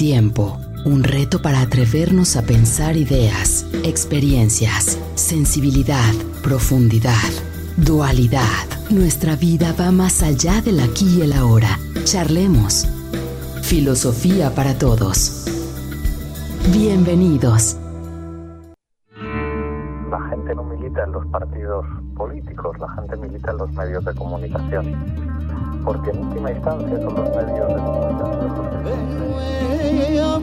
Tiempo, un reto para atrevernos a pensar ideas, experiencias, sensibilidad, profundidad, dualidad. Nuestra vida va más allá del aquí y el ahora. Charlemos. Filosofía para todos. Bienvenidos. La gente no milita en los partidos políticos, la gente milita en los medios de comunicación. Porque en última instancia son los medios de comunicación ¿Qué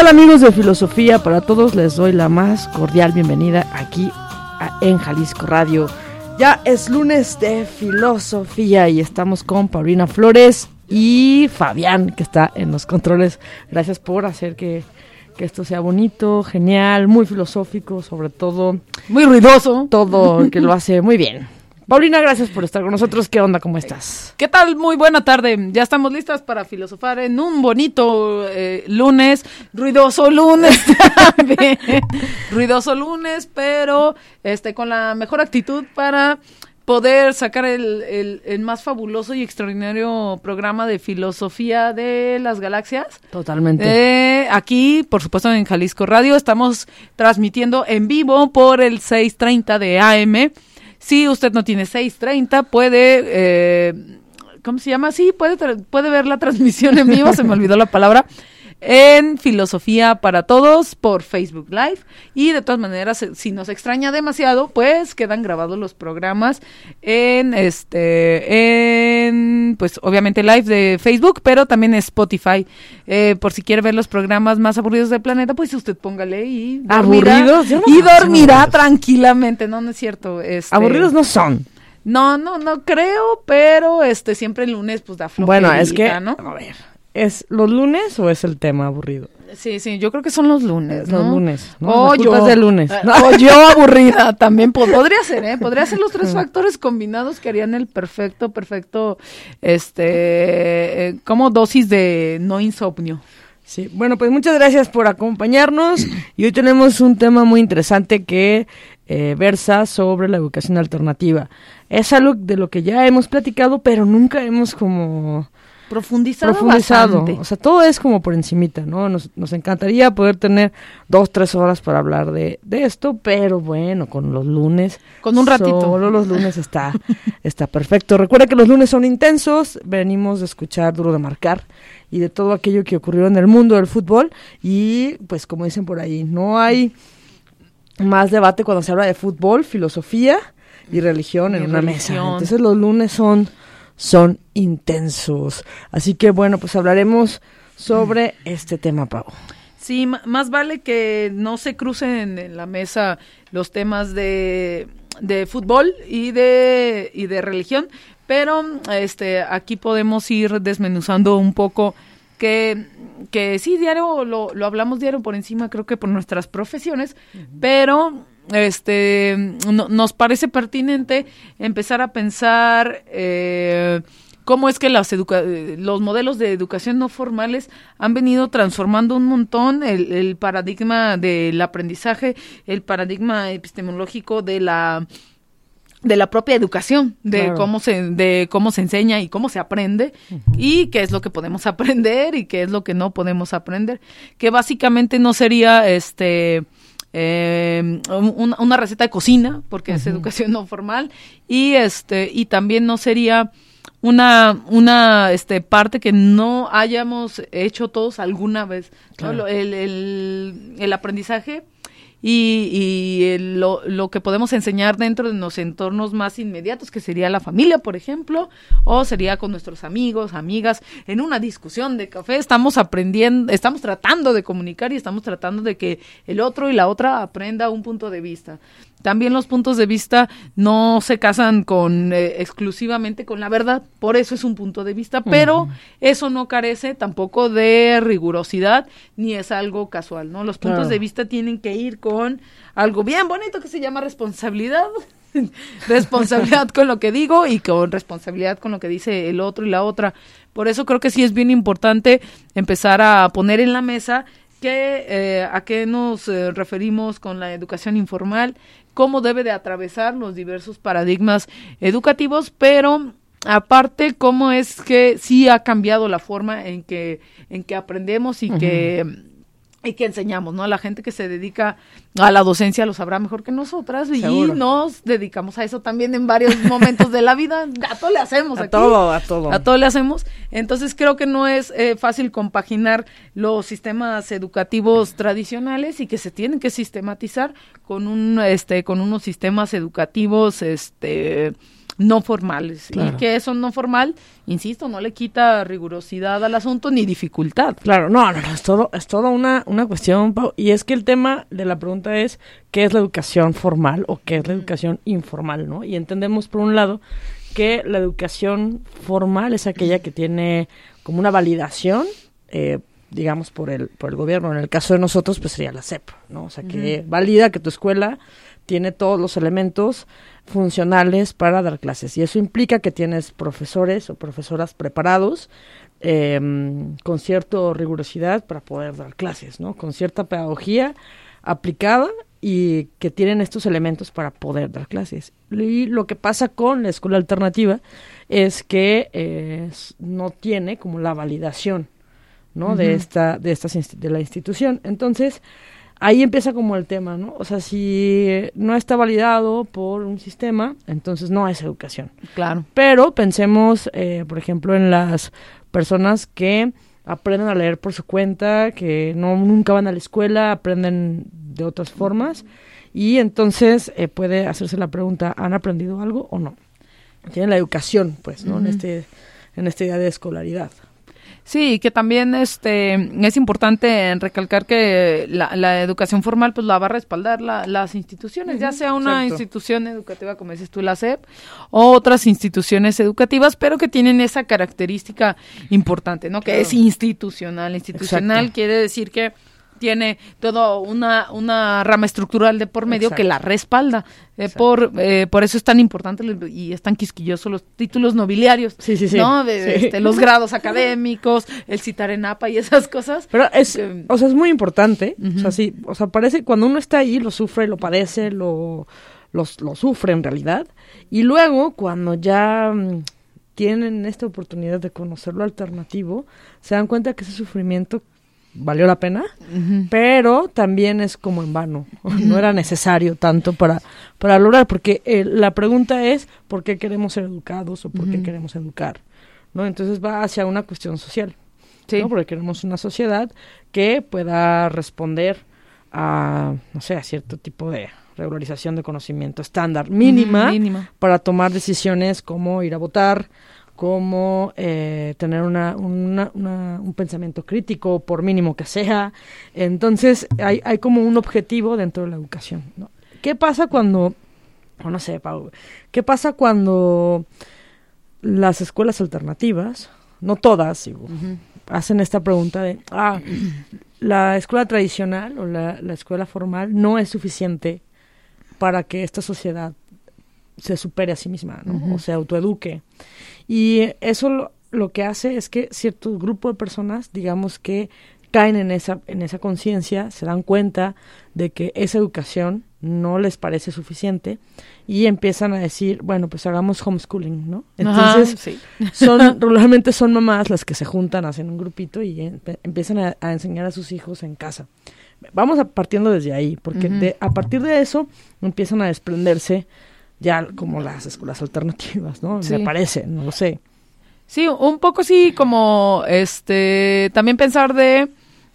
tal amigos de Filosofía? Para todos les doy la más cordial bienvenida aquí en Jalisco Radio. Ya es lunes de Filosofía y estamos con Paulina Flores y Fabián que está en los controles. Gracias por hacer que, que esto sea bonito, genial, muy filosófico, sobre todo. Muy ruidoso. Todo que lo hace muy bien. Paulina, gracias por estar con nosotros. ¿Qué onda? ¿Cómo estás? ¿Qué tal? Muy buena tarde. Ya estamos listas para filosofar en un bonito eh, lunes, ruidoso lunes ruidoso lunes, pero este con la mejor actitud para poder sacar el, el, más fabuloso y extraordinario programa de filosofía de las galaxias. Totalmente. Eh, aquí, por supuesto, en Jalisco Radio, estamos transmitiendo en vivo por el 630 de AM si usted no tiene 630, puede, eh, ¿cómo se llama? Sí, puede, puede ver la transmisión en vivo, se me olvidó la palabra en Filosofía para Todos por Facebook Live. Y de todas maneras, eh, si nos extraña demasiado, pues quedan grabados los programas en este, en, pues obviamente live de Facebook, pero también Spotify. Eh, por si quiere ver los programas más aburridos del planeta, pues usted póngale y aburridos y dormirá tranquilamente. No, no es cierto. Este, aburridos no son. No, no, no creo, pero este siempre el lunes pues da flojera. Bueno, es que, ¿no? a ver, ¿Es los lunes o es el tema aburrido? Sí, sí, yo creo que son los lunes. Los lunes. ¿no? O yo. de lunes. Eh, o yo aburrida también. podría ser, ¿eh? Podría ser los tres factores combinados que harían el perfecto, perfecto, este, eh, como dosis de no insomnio. Sí, bueno, pues muchas gracias por acompañarnos y hoy tenemos un tema muy interesante que eh, versa sobre la educación alternativa. Es algo de lo que ya hemos platicado, pero nunca hemos como profundizado, profundizado. bastante. O sea, todo es como por encimita, ¿no? Nos, nos encantaría poder tener dos, tres horas para hablar de, de esto, pero bueno, con los lunes. Con un ratito. Solo los lunes está, está perfecto. Recuerda que los lunes son intensos. Venimos de escuchar Duro de Marcar y de todo aquello que ocurrió en el mundo del fútbol. Y pues como dicen por ahí, no hay más debate cuando se habla de fútbol, filosofía y religión en una mesa. Entonces los lunes son, son intensos. Así que bueno, pues hablaremos sobre este tema, Pau. Sí, más vale que no se crucen en la mesa los temas de, de fútbol y de, y de religión, pero este aquí podemos ir desmenuzando un poco que, que sí, diario lo, lo hablamos diario por encima, creo que por nuestras profesiones, pero este no- nos parece pertinente empezar a pensar eh, cómo es que las educa- los modelos de educación no formales han venido transformando un montón el, el paradigma del aprendizaje, el paradigma epistemológico de la de la propia educación, de Claro. cómo se de cómo se enseña y cómo se aprende y qué es lo que podemos aprender y qué es lo que no podemos aprender, que básicamente no sería este eh, un- una receta de cocina porque es educación no formal y este y también no sería una una este parte que no hayamos hecho todos alguna vez. El, el, el aprendizaje y, y el- lo, lo que podemos enseñar dentro de los entornos más inmediatos, que sería la familia, por ejemplo, o sería con nuestros amigos, amigas, en una discusión de café, estamos aprendiendo, estamos tratando de comunicar y estamos tratando de que el otro y la otra aprenda un punto de vista. También los puntos de vista no se casan con eh, exclusivamente con la verdad, por eso es un punto de vista, pero eso no carece tampoco de rigurosidad ni es algo casual, ¿no? Los puntos Claro. de vista tienen que ir con algo bien bonito que se llama responsabilidad. responsabilidad con lo que digo y con responsabilidad con lo que dice el otro y la otra. Por eso creo que sí es bien importante empezar a poner en la mesa que, eh, a qué nos eh, referimos con la educación informal, cómo debe de atravesar los diversos paradigmas educativos, pero aparte cómo es que sí ha cambiado la forma en que en que aprendemos y que y que enseñamos, ¿no? La gente que se dedica a la docencia lo sabrá mejor que nosotras y nos dedicamos a eso también en varios momentos de la vida. A todo le hacemos A aquí. todo, a todo. A todo le hacemos. Entonces creo que no es eh, fácil compaginar los sistemas educativos tradicionales y que se tienen que sistematizar con un este con unos sistemas educativos este no formales Claro. y que eso no formal, insisto, no le quita rigurosidad al asunto ni dificultad. Claro, no, no, no, es todo, es toda una, una cuestión, Pau, y es que el tema de la pregunta es qué es la educación formal o qué es la educación informal, ¿no? Y entendemos por un lado que la educación formal es aquella que tiene como una validación, eh, digamos, por el, por el gobierno. En el caso de nosotros, pues sería la CEP, ¿no? O sea, que valida que tu escuela tiene todos los elementos funcionales para dar clases. Y eso implica que tienes profesores o profesoras preparados eh, con cierta rigurosidad para poder dar clases, ¿no? Con cierta pedagogía aplicada y que tienen estos elementos para poder dar clases. Y lo que pasa con la escuela alternativa es que eh, no tiene como la validación, ¿no? De esta, de estas de la institución. Entonces, ahí empieza como el tema, ¿no? O sea, si no está validado por un sistema, entonces no es educación. Claro. Pero pensemos, eh, por ejemplo, en las personas que aprenden a leer por su cuenta, que no nunca van a la escuela, aprenden de otras formas y entonces eh, puede hacerse la pregunta, ¿han aprendido algo o no? Tienen la educación, pues, ¿no? En este en esta idea de escolaridad. Sí, que también este es importante recalcar que la, la educación formal pues la va a respaldar la- las instituciones, ya sea una exacto. institución educativa como dices tú la SEP o otras instituciones educativas, pero que tienen esa característica importante, ¿no? Que es institucional. Institucional Exacto. quiere decir que tiene toda una, una rama estructural de por medio que la respalda. Eh, por, eh, por eso es tan importante y es tan quisquilloso los títulos nobiliarios. Sí, sí, sí. ¿no? De- este, los grados académicos, el citar en APA y esas cosas. Pero es, Que- o sea, es muy importante. O sea, sí, o sea, parece cuando uno está ahí, lo sufre, lo padece, lo, lo sufre en realidad. Y luego, cuando ya mm, tienen esta oportunidad de conocer lo alternativo, se dan cuenta que ese sufrimiento valió la pena, pero también es como en vano, no era necesario tanto para, para lograr, porque eh, la pregunta es por qué queremos ser educados o por qué queremos educar, ¿no? Entonces va hacia una cuestión social, ¿no? Porque queremos una sociedad que pueda responder a, no sé, a cierto tipo de regularización de conocimiento estándar mínima, mínima. para tomar decisiones como ir a votar, como eh, tener una, una, un pensamiento crítico, por mínimo que sea. Entonces, hay, hay como un objetivo dentro de la educación. ¿no? ¿Qué pasa cuando, no sé, Pau, qué pasa cuando las escuelas alternativas, no todas, digo, hacen esta pregunta de, ah, la escuela tradicional o la, la escuela formal no es suficiente para que esta sociedad se supere a sí misma, ¿no? O se autoeduque. Y eso lo, lo, que hace es que cierto grupo de personas, digamos que caen en esa, en esa conciencia, se dan cuenta de que esa educación no les parece suficiente y empiezan a decir, bueno, pues hagamos homeschooling, ¿no? Entonces, son, regularmente son mamás las que se juntan, hacen un grupito y empiezan a, a, enseñar a sus hijos en casa. Vamos a, partiendo desde ahí, porque de, a partir de eso empiezan a desprenderse ya como las escuelas alternativas, ¿no? Me parece, no lo sé. Sí, un poco sí como este también pensar de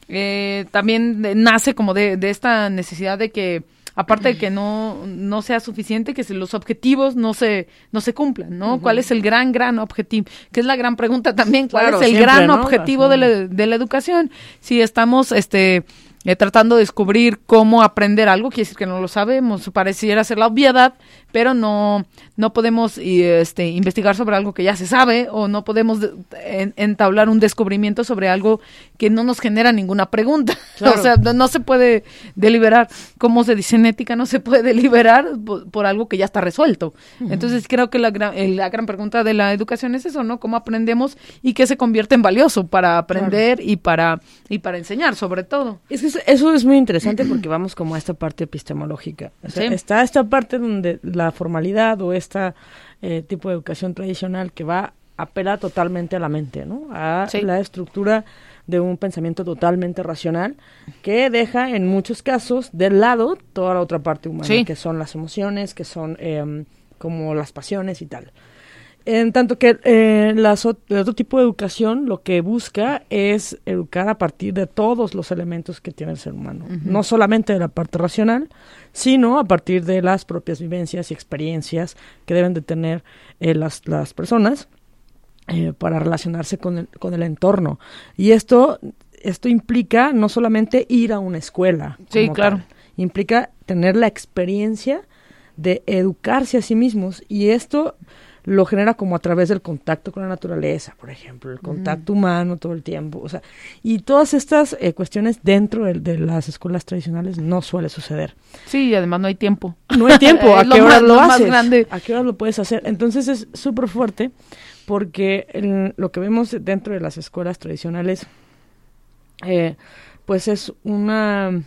eh, también nace como de, de, esta necesidad de que aparte de que no no sea suficiente que los objetivos no se no se cumplan, ¿no? ¿Cuál es el gran gran objetivo? Que es la gran pregunta también, ¿cuál claro, es el siempre, gran ¿no? objetivo de la, de la educación? Si estamos este eh, tratando de descubrir cómo aprender algo, quiere decir que no lo sabemos, pareciera ser la obviedad, pero no, no podemos este, investigar sobre algo que ya se sabe o no podemos en, entablar un descubrimiento sobre algo que no nos genera ninguna pregunta. Claro. o sea, no se puede deliberar, como se dice en ética, no se puede deliberar por, por algo que ya está resuelto. Uh -huh. Entonces creo que la gran, la gran pregunta de la educación es eso, ¿no? ¿Cómo aprendemos y qué se convierte en valioso para aprender claro. y, para, y para enseñar sobre todo? Es que eso es muy interesante porque vamos como a esta parte epistemológica. O sea, sí. Está esta parte donde la formalidad o este eh, tipo de educación tradicional que va apela totalmente a la mente, ¿no? A sí. la estructura de un pensamiento totalmente racional que deja en muchos casos de lado toda la otra parte humana, sí. que son las emociones, que son eh, como las pasiones y tal. En tanto que eh, las, el otro tipo de educación lo que busca es educar a partir de todos los elementos que tiene el ser humano, uh -huh. no solamente de la parte racional, sino a partir de las propias vivencias y experiencias que deben de tener eh, las, las personas eh, para relacionarse con el, con el entorno. Y esto, esto implica no solamente ir a una escuela, sí, claro. Tal, implica tener la experiencia de educarse a sí mismos y esto lo genera como a través del contacto con la naturaleza, por ejemplo, el contacto mm. humano todo el tiempo, o sea, y todas estas eh, cuestiones dentro de, de, las escuelas tradicionales no suele suceder. Sí, y además no hay tiempo. No hay tiempo, ¿a qué hora lo, lo haces? grande. ¿A qué hora lo puedes hacer? Entonces es súper fuerte porque el, lo que vemos dentro de las escuelas tradicionales, eh, pues es una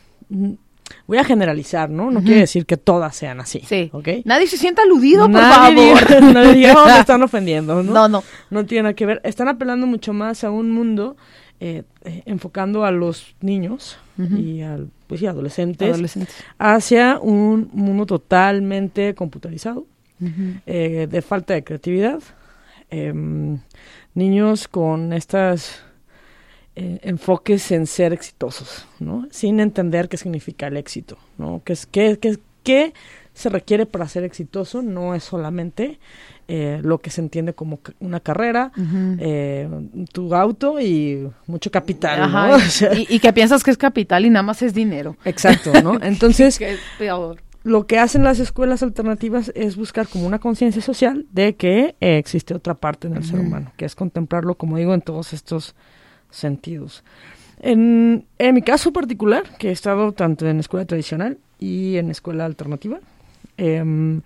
voy a generalizar, ¿no? No uh -huh. quiere decir que todas sean así. Sí. ¿okay? Nadie se sienta aludido, nadie por favor. Me están ofendiendo, ¿no? No, no. No tiene nada que ver. Están apelando mucho más a un mundo eh, eh, enfocando a los niños uh -huh. y al, pues, y adolescentes, adolescentes, hacia un mundo totalmente computarizado, uh -huh. eh, de falta de creatividad. Em, niños con estas eh, enfoques en ser exitosos, ¿no? Sin entender qué significa el éxito, ¿no? ¿Qué, es, qué, qué, qué se requiere para ser exitoso? No es solamente eh, lo que se entiende como una carrera, uh -huh. eh, tu auto y mucho capital, Ajá, ¿no? O sea, y, y, que piensas que es capital y nada más es dinero. Exacto, ¿no? Entonces, que es peor. lo que hacen las escuelas alternativas es buscar como una conciencia social de que eh, existe otra parte en el uh -huh. ser humano, que es contemplarlo, como digo, en todos estos sentidos. En, en, mi caso particular, que he estado tanto en escuela tradicional y en escuela alternativa, eh,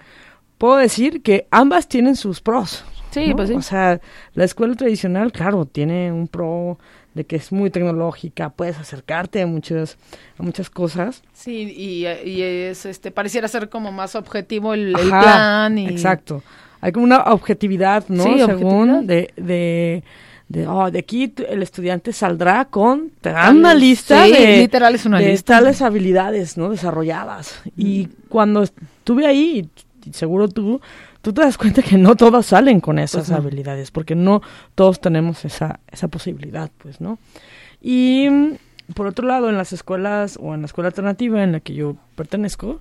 puedo decir que ambas tienen sus pros. Sí, ¿no? pues sí. O sea, la escuela tradicional, claro, tiene un pro de que es muy tecnológica, puedes acercarte a muchas, a muchas cosas. Sí, y, y es, este, pareciera ser como más objetivo el, Ajá, el plan. Y... Exacto. hay como una objetividad, ¿no? Sí, Según objetividad. de, de, de, oh, de aquí el estudiante saldrá con, te dan una lista Sí, de, literal es una de lista. tales habilidades, ¿no? Desarrolladas. Y cuando estuve ahí, y seguro tú, tú te das cuenta que no todas salen con esas Pues habilidades, porque no todos tenemos esa, esa posibilidad, pues, ¿no? Y mm, por otro lado, en las escuelas o en la escuela alternativa en la que yo pertenezco,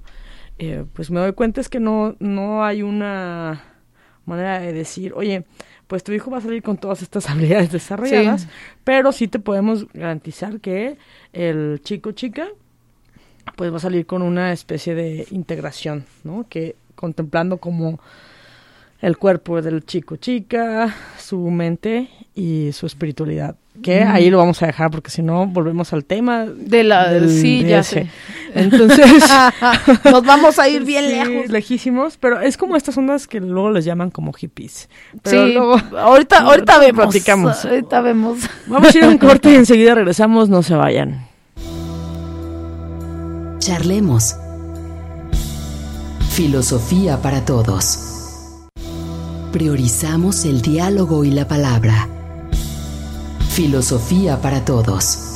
eh, pues me doy cuenta es que no, no hay una manera de decir, oye, pues tu hijo va a salir con todas estas habilidades desarrolladas, Sí. pero sí te podemos garantizar que el chico chica pues va a salir con una especie de integración, ¿no? Que contemplando como el cuerpo del chico chica, su mente y su espiritualidad. Que ahí lo vamos a dejar porque si no volvemos al tema De la- sí, ya sé. Entonces Nos vamos a ir bien sí, lejos. lejísimos, pero es como estas ondas que luego les llaman como hippies. Pero Sí, luego ahorita, ahorita vemos. platicamos. Ahorita vemos. vamos a ir a un corte y enseguida regresamos, no se vayan. Charlemos. Filosofía para todos. Priorizamos el diálogo y la palabra. Filosofía para todos.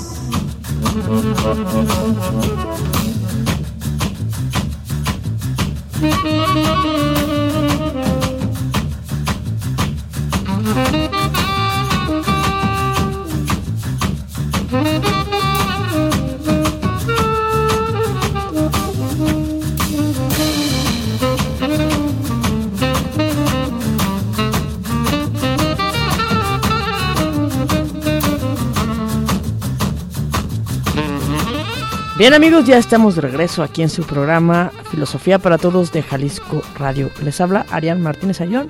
Thank you. Bien amigos, ya estamos de regreso aquí en su programa Filosofía para Todos de Jalisco Radio. Les habla Arián Martínez Ayón.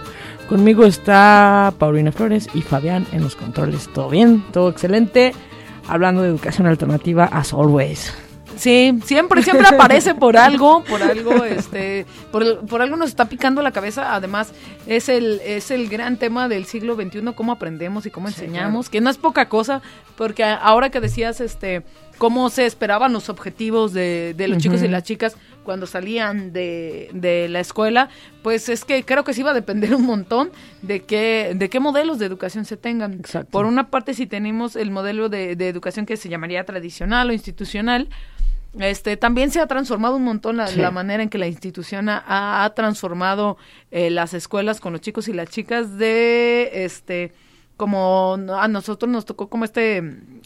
Conmigo está Paulina Flores y Fabián en los controles. ¿Todo bien? ¿Todo excelente? Hablando de educación alternativa, as always. Sí, siempre, siempre aparece por algo, por algo, este, por, por algo nos está picando la cabeza. Además, es el, es el gran tema del siglo XXI, cómo aprendemos y cómo enseñamos, que no es poca cosa, porque ahora que decías, este, cómo se esperaban los objetivos de, de los chicos y las chicas cuando salían de, de la escuela, pues es que creo que sí va a depender un montón de qué, de qué modelos de educación se tengan. Exacto. Por una parte, si tenemos el modelo de, de educación que se llamaría tradicional o institucional, este también se ha transformado un montón la, Sí. la manera en que la institución ha, ha transformado eh, las escuelas con los chicos y las chicas de este como a nosotros nos tocó como este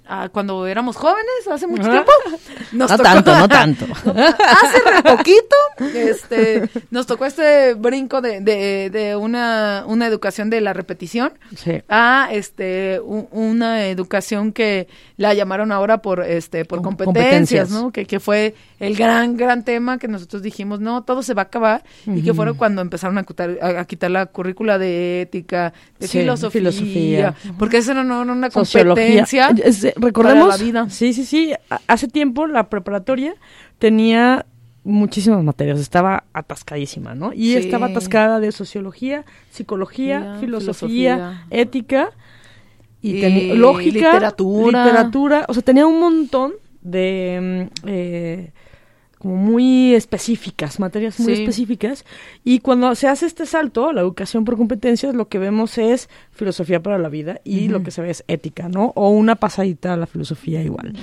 ah, cuando éramos jóvenes hace mucho Ajá. tiempo nos No tocó- tanto, no tanto. hace poquito este nos tocó este brinco de, de, de una una educación de la repetición Sí. a este u- una educación que la llamaron ahora por este por Com- competencias, competencias. ¿no? Que, que fue el gran gran tema que nosotros dijimos, no, todo se va a acabar y que fueron cuando empezaron a quitar a, a quitar la currícula de ética, de Sí, filosofía, filosofía. Porque no era una Sociología. competencia. Es- recordemos, para la vida. sí, sí, sí. Hace tiempo la preparatoria tenía muchísimas materias, estaba atascadísima, ¿no? Y Sí. estaba atascada de sociología, psicología, filosofía, filosofía. ética y, lógica, literatura. literatura, o sea, tenía un montón de mm, eh, como muy específicas, materias muy Sí. específicas. Y cuando se hace este salto, a la educación por competencias, lo que vemos es filosofía para la vida y lo que se ve es ética, ¿no? O una pasadita a la filosofía igual.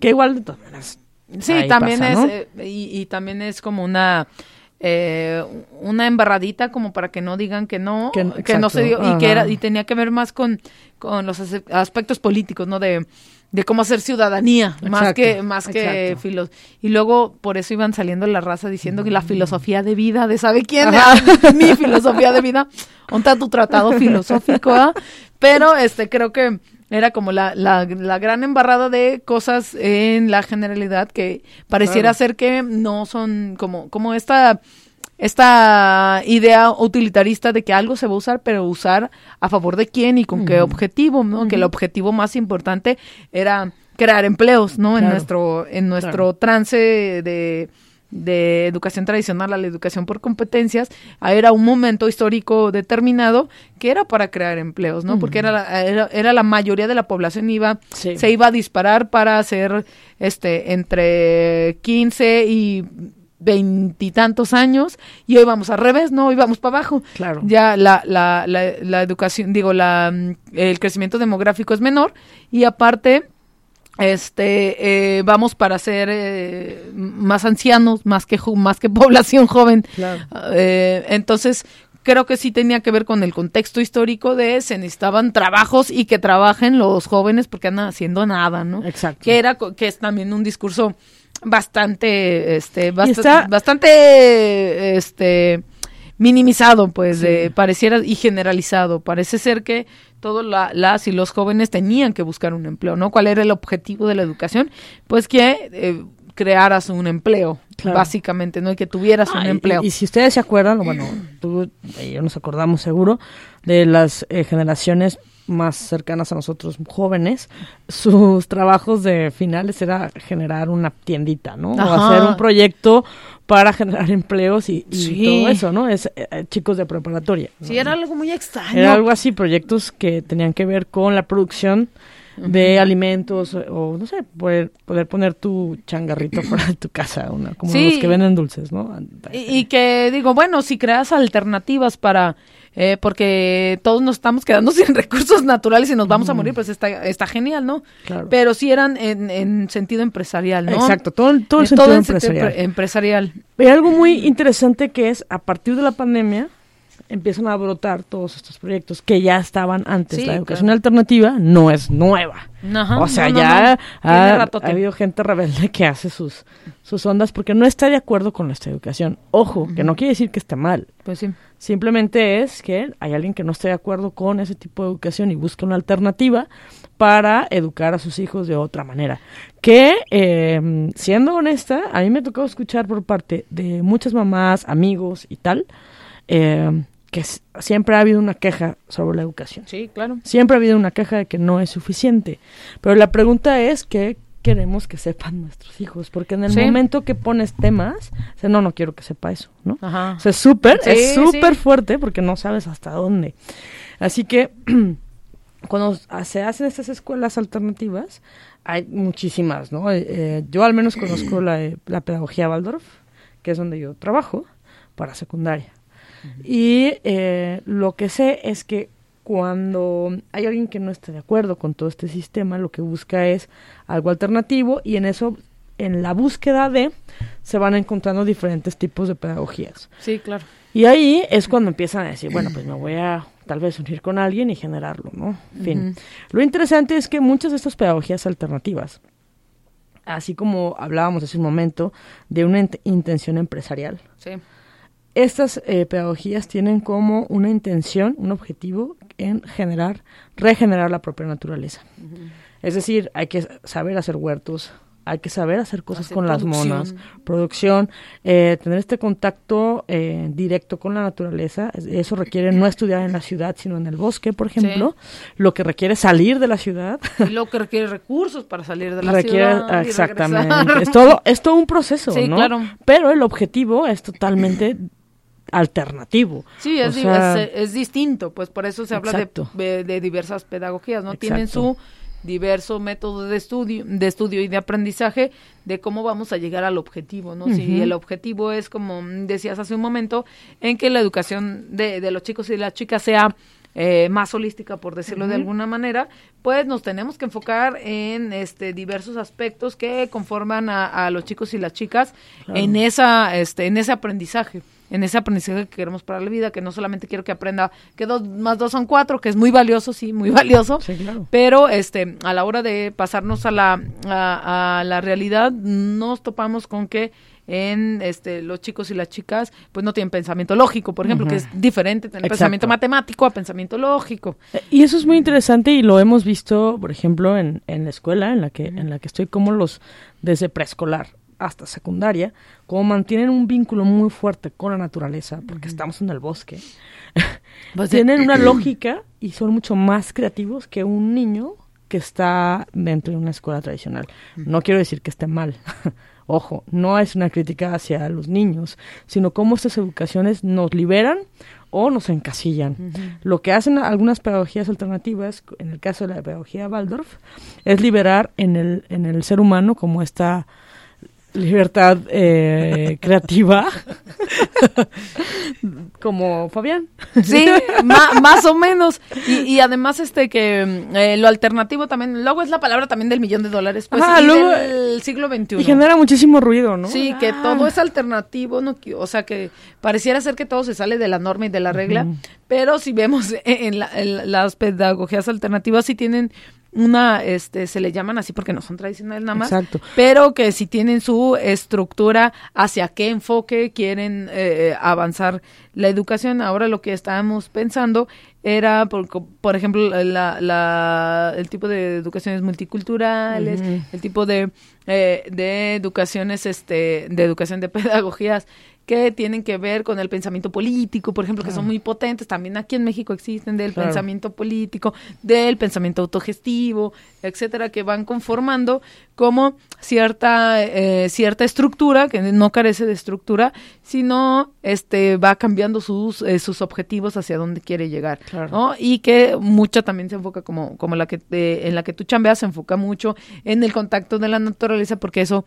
Que igual de todas maneras. Sí, también pasa, es, ¿no? eh, y, y también es como una eh, una embarradita como para que no digan que no, Que que, no- se dio, y que era, y tenía que ver más con, con los aspectos políticos, ¿no? De, de cómo hacer ciudadanía, más que, más que filos. Y luego por eso iban saliendo la raza diciendo que la filosofía de vida, de sabe quién. Ah, mi filosofía de vida, onta tu tratado filosófico, ¿ah? Pero este creo que era como la, la, la gran embarrada de cosas en la generalidad que pareciera Claro. ser que no son como, como esta, esta idea utilitarista de que algo se va a usar, pero usar a favor de quién y con qué objetivo, ¿no? Que el objetivo más importante era crear empleos, ¿no? En nuestro, en nuestro Claro. trance de, de educación tradicional a la educación por competencias, era un momento histórico determinado que era para crear empleos, ¿no? Porque era la, era, era la mayoría de la población iba, Sí. se iba a disparar para hacer este entre 15 y veintitantos años y hoy vamos al revés, ¿no? Hoy vamos para abajo. Claro. Ya la, la, la, la educación, digo, la, mm, el crecimiento demográfico es menor y aparte este eh, vamos para ser eh, más ancianos más que más que población joven Claro. Eh, entonces creo que sí tenía que ver con el contexto histórico de se necesitaban trabajos y que trabajen los jóvenes porque andan haciendo nada no Exacto. que era que es también un discurso bastante este bast- está- bastante este minimizado pues de pareciera y generalizado. Parece ser que todas la- las y los jóvenes tenían que buscar un empleo no cuál era el objetivo de la educación pues que eh, crearas un empleo Claro. básicamente no y que tuvieras un Ah, empleo Y, si ustedes se acuerdan, bueno, tú y yo nos acordamos seguro de las eh, generaciones más cercanas a nosotros, jóvenes, sus trabajos de finales era generar una tiendita, ¿no? O hacer un proyecto para generar empleos y, y Sí. todo eso, ¿no? Es eh, eh, chicos de preparatoria. ¿no? sí era algo muy extraño Era algo así, proyectos que tenían que ver con la producción de alimentos o, no sé, poder, poder poner tu changarrito fuera de tu casa, una, como Sí. los que venden dulces, ¿no? Y, y que digo, bueno, si creas alternativas para, eh, porque todos nos estamos quedando sin recursos naturales y nos vamos a morir, pues está, está genial, ¿no? Claro. Pero sí eran en, en sentido empresarial, ¿no? Exacto, todo, el- todo el sentido en sentido empresarial. empre- empresarial. Hay algo muy interesante que es, a partir de la pandemia, empiezan a brotar todos estos proyectos que ya estaban antes. Sí, la educación claro. alternativa no es nueva. Ajá, o sea, no, ya no. Ha, ha habido gente rebelde que hace sus, sus ondas porque no está de acuerdo con nuestra educación. Ojo, que no quiere decir que esté mal. Pues sí. Simplemente es que hay alguien que no esté de acuerdo con ese tipo de educación y busca una alternativa para educar a sus hijos de otra manera. Que, eh, siendo honesta, a mí me tocó escuchar por parte de muchas mamás, amigos y tal, eh, que siempre ha habido una queja sobre la educación. Sí, claro. Siempre ha habido una queja de que no es suficiente. Pero la pregunta es qué queremos que sepan nuestros hijos, porque en el Sí. momento que pones temas, o sea, no, no quiero que sepa eso, ¿no? Ajá. O sea, es súper, Sí, es súper sí. fuerte porque no sabes hasta dónde. Así que cuando se hacen estas escuelas alternativas, hay muchísimas, ¿no? Eh, eh, yo al menos conozco la, eh, la pedagogía Waldorf, que es donde yo trabajo, para secundaria. Y eh, lo que sé es que cuando hay alguien que no está de acuerdo con todo este sistema, lo que busca es algo alternativo y en eso, en la búsqueda de, se van encontrando diferentes tipos de pedagogías. Sí, claro. Y ahí es cuando empiezan a decir, bueno, pues me voy a tal vez unir con alguien y generarlo, ¿no? En fin. Lo interesante es que muchas de estas pedagogías alternativas, así como hablábamos hace un momento de una int- intención empresarial, Sí. Estas eh, pedagogías tienen como una intención, un objetivo en generar, regenerar la propia naturaleza. Es decir, hay que saber hacer huertos, hay que saber hacer cosas Hacer con las monas, producción, eh, tener este contacto eh, directo con la naturaleza. Es- Eso requiere no estudiar en la ciudad, sino en el bosque, por ejemplo. Lo que requiere salir de la ciudad. Y luego que requiere recursos para salir de la requiere ciudad. exactamente. Es todo, es todo un proceso, Sí, ¿no? claro. Pero el objetivo es totalmente alternativo. Sí, es, sea, es, es distinto, pues por eso se habla de, de- diversas pedagogías, ¿no? Tienen su diverso método de estudio, de estudio y de aprendizaje de cómo vamos a llegar al objetivo, ¿no? Si el objetivo es, como decías hace un momento, en que la educación de, de los chicos y de las chicas sea eh, más holística, por decirlo de alguna manera, pues nos tenemos que enfocar en este diversos aspectos que conforman a, a los chicos y las chicas en esa este en ese aprendizaje en ese aprendizaje que queremos para la vida, que no solamente quiero que aprenda que dos más dos son cuatro, que es muy valioso, sí, muy valioso, Sí, claro. pero este a la hora de pasarnos a la a, a la realidad nos topamos con que en este los chicos y las chicas pues no tienen pensamiento lógico, por ejemplo, que es diferente tener Exacto. pensamiento matemático a pensamiento lógico. Y eso es muy interesante y lo hemos visto, por ejemplo, en, en la escuela en la que en la que estoy, como los desde preescolar hasta secundaria, como mantienen un vínculo muy fuerte con la naturaleza, porque estamos en el bosque. Pues, Tienen una lógica y son mucho más creativos que un niño que está dentro de una escuela tradicional. No quiero decir que esté mal. Ojo, no es una crítica hacia los niños, sino cómo estas educaciones nos liberan o nos encasillan. Lo que hacen algunas pedagogías alternativas, en el caso de la pedagogía Waldorf, es liberar en el, en el ser humano como esta libertad eh, creativa, como Fabián. Sí, más o menos. Y, además este que eh, lo alternativo también, luego es la palabra también del millón de dólares, pues ah, luego, del siglo XXI. Y genera muchísimo ruido, ¿no? Sí, que ah. todo es alternativo, no, o sea que pareciera ser que todo se sale de la norma y de la regla, pero si vemos en, las pedagogías alternativas sí tienen una, este, se le llaman así porque no son tradicionales nada más, Exacto. pero que si tienen su estructura hacia qué enfoque quieren eh, avanzar la educación. Ahora lo que estábamos pensando era, por, por ejemplo, la, la, el tipo de educaciones multiculturales, el tipo de, eh, de educaciones, este, de educación de pedagogías que tienen que ver con el pensamiento político, por ejemplo, que son muy potentes, también aquí en México existen del pensamiento político, del pensamiento autogestivo, etcétera, que van conformando como cierta eh, cierta estructura que no carece de estructura, sino este va cambiando sus eh, sus objetivos hacia dónde quiere llegar, ¿no? Y que mucha también se enfoca como como la que en la que tú chambeas se enfoca mucho en el contacto de la naturaleza porque eso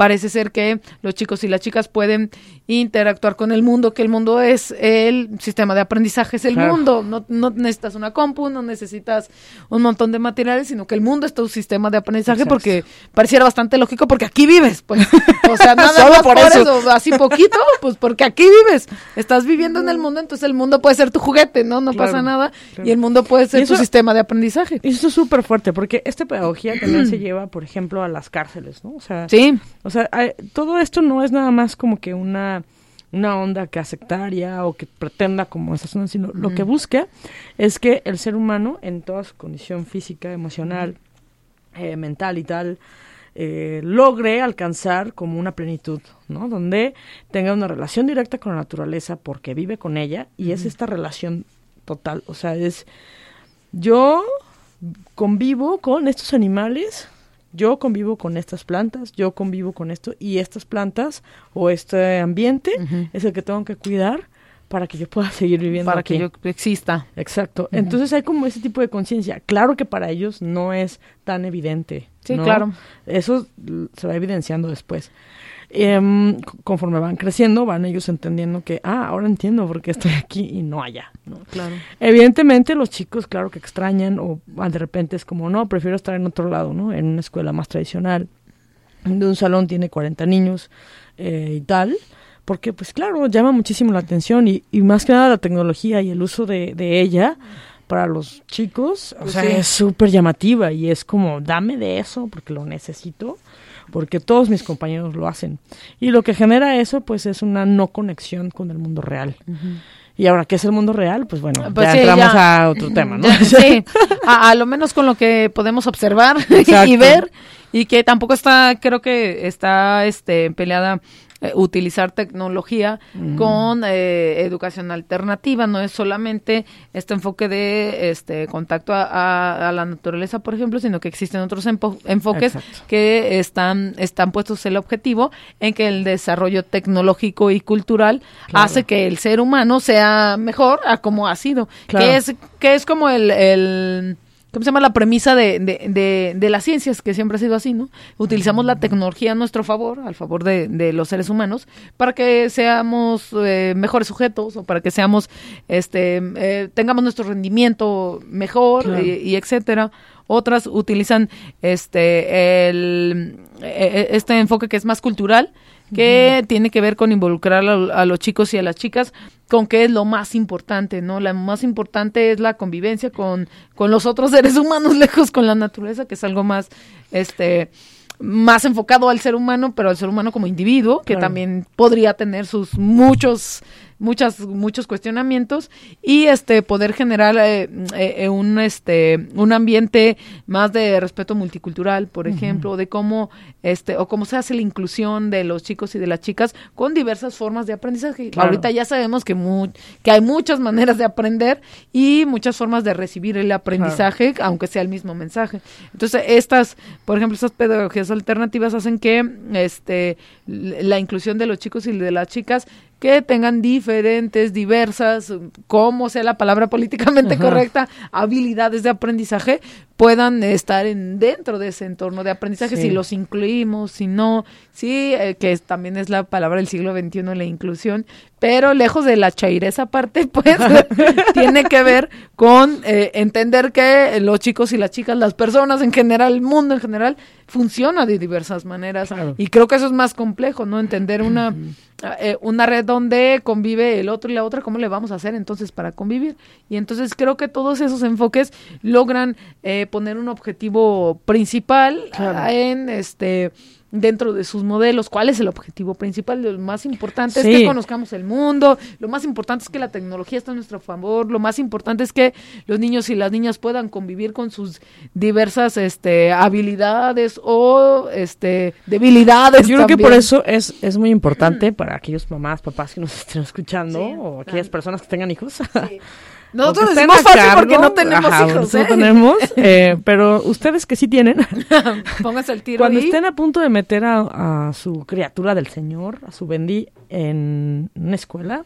parece ser que los chicos y las chicas pueden interactuar con el mundo, que el mundo es el sistema de aprendizaje, es el mundo. No, no, necesitas una compu, no necesitas un montón de materiales, sino que el mundo es tu sistema de aprendizaje porque pareciera bastante lógico porque aquí vives, pues. O sea, nada más por, eso. así poquito, pues porque aquí vives. Estás viviendo en el mundo, entonces el mundo puede ser tu juguete, ¿no? No pasa nada. Y el mundo puede ser tu sistema de aprendizaje. Eso es súper fuerte porque esta pedagogía también se lleva, por ejemplo, a las cárceles, ¿no? O sea, sí. O sea, todo esto no es nada más como que una, una onda que aceptaría o que pretenda como esa zona, sino lo que busca es que el ser humano en toda su condición física, emocional, eh, mental y tal, eh, logre alcanzar como una plenitud, ¿no? Donde tenga una relación directa con la naturaleza porque vive con ella y es esta relación total, o sea, es yo convivo con estos animales yo convivo con estas plantas, yo convivo con esto y estas plantas o este ambiente es el que tengo que cuidar para que yo pueda seguir viviendo para que yo exista. Exacto. Entonces hay como ese tipo de conciencia. Claro que para ellos no es tan evidente. Sí, claro. Eso se va evidenciando después. Em, conforme van creciendo, van ellos entendiendo que, ah, ahora entiendo por qué estoy aquí y no allá. ¿no? Claro. Evidentemente los chicos, claro que extrañan o de repente es como, no, prefiero estar en otro lado, ¿no? En una escuela más tradicional, de un salón tiene 40 niños eh, y tal porque pues claro, llama muchísimo la atención y, y más que nada la tecnología y el uso de, de ella para los chicos, o sea, es súper llamativa y es como, dame de eso porque lo necesito porque todos mis compañeros lo hacen. Y lo que genera eso, pues, es una no conexión con el mundo real. Y ahora, ¿qué es el mundo real? Pues bueno, pues ya entramos a otro tema, ¿no? sí, a, lo menos con lo que podemos observar y ver, y que tampoco está, creo que está este, peleada eh, utilizar tecnología mm. con eh, educación alternativa, no es solamente este enfoque de este contacto a, la naturaleza, por ejemplo, sino que existen otros enfoques que están, están puestos el objetivo en que el desarrollo tecnológico y cultural hace que el ser humano sea mejor a como ha sido, que es que es como el ¿cómo se llama? La premisa de, de, de, las ciencias, que siempre ha sido así, ¿no? Utilizamos la tecnología a nuestro favor, al favor de, de los seres humanos, para que seamos eh, mejores sujetos o para que seamos, este, eh, tengamos nuestro rendimiento mejor y, etcétera. Otras utilizan este, el, e, e, este enfoque que es más cultural, que tiene que ver con involucrar a, los chicos y a las chicas con qué es lo más importante, ¿no? La más importante es la convivencia con, con los otros seres humanos, lejos con la naturaleza, que es algo más, este, más enfocado al ser humano, pero al ser humano como individuo, que también podría tener sus muchos muchas muchos cuestionamientos y este poder generar eh, eh, un este un ambiente más de respeto multicultural por ejemplo de cómo este o cómo se hace la inclusión de los chicos y de las chicas con diversas formas de aprendizaje. Ahorita ya sabemos que que hay muchas maneras de aprender y muchas formas de recibir el aprendizaje aunque sea el mismo mensaje. Entonces estas por ejemplo estas pedagogías alternativas hacen que este la inclusión de los chicos y de las chicas que tengan diferentes, diversas, como sea la palabra políticamente correcta, habilidades de aprendizaje, puedan estar en, dentro de ese entorno de aprendizaje, si los incluimos, si no, sí, eh, que también es la palabra del siglo XXI, la inclusión, pero lejos de la chaireza parte, pues tiene que ver con eh, entender que los chicos y las chicas, las personas en general, el mundo en general, funciona de diversas maneras. Y creo que eso es más complejo, ¿no? Entender una, eh, una red donde convive el otro y la otra, ¿cómo le vamos a hacer entonces para convivir? Y entonces creo que todos esos enfoques logran eh, poner un objetivo principal en este dentro de sus modelos, cuál es el objetivo principal, lo más importante es que conozcamos el mundo, lo más importante es que la tecnología está a nuestro favor, lo más importante es que los niños y las niñas puedan convivir con sus diversas este habilidades o este debilidades. Yo creo que por eso es, es muy importante para aquellos mamás, papás que nos estén escuchando o aquellas personas que tengan hijos. Nosotros decimos fácil porque no tenemos hijos. No ¿eh? tenemos, eh, pero ustedes que sí tienen. Pónganse el tiro. Cuando estén a punto de meter a, su criatura del Señor, a su bendí, en una escuela,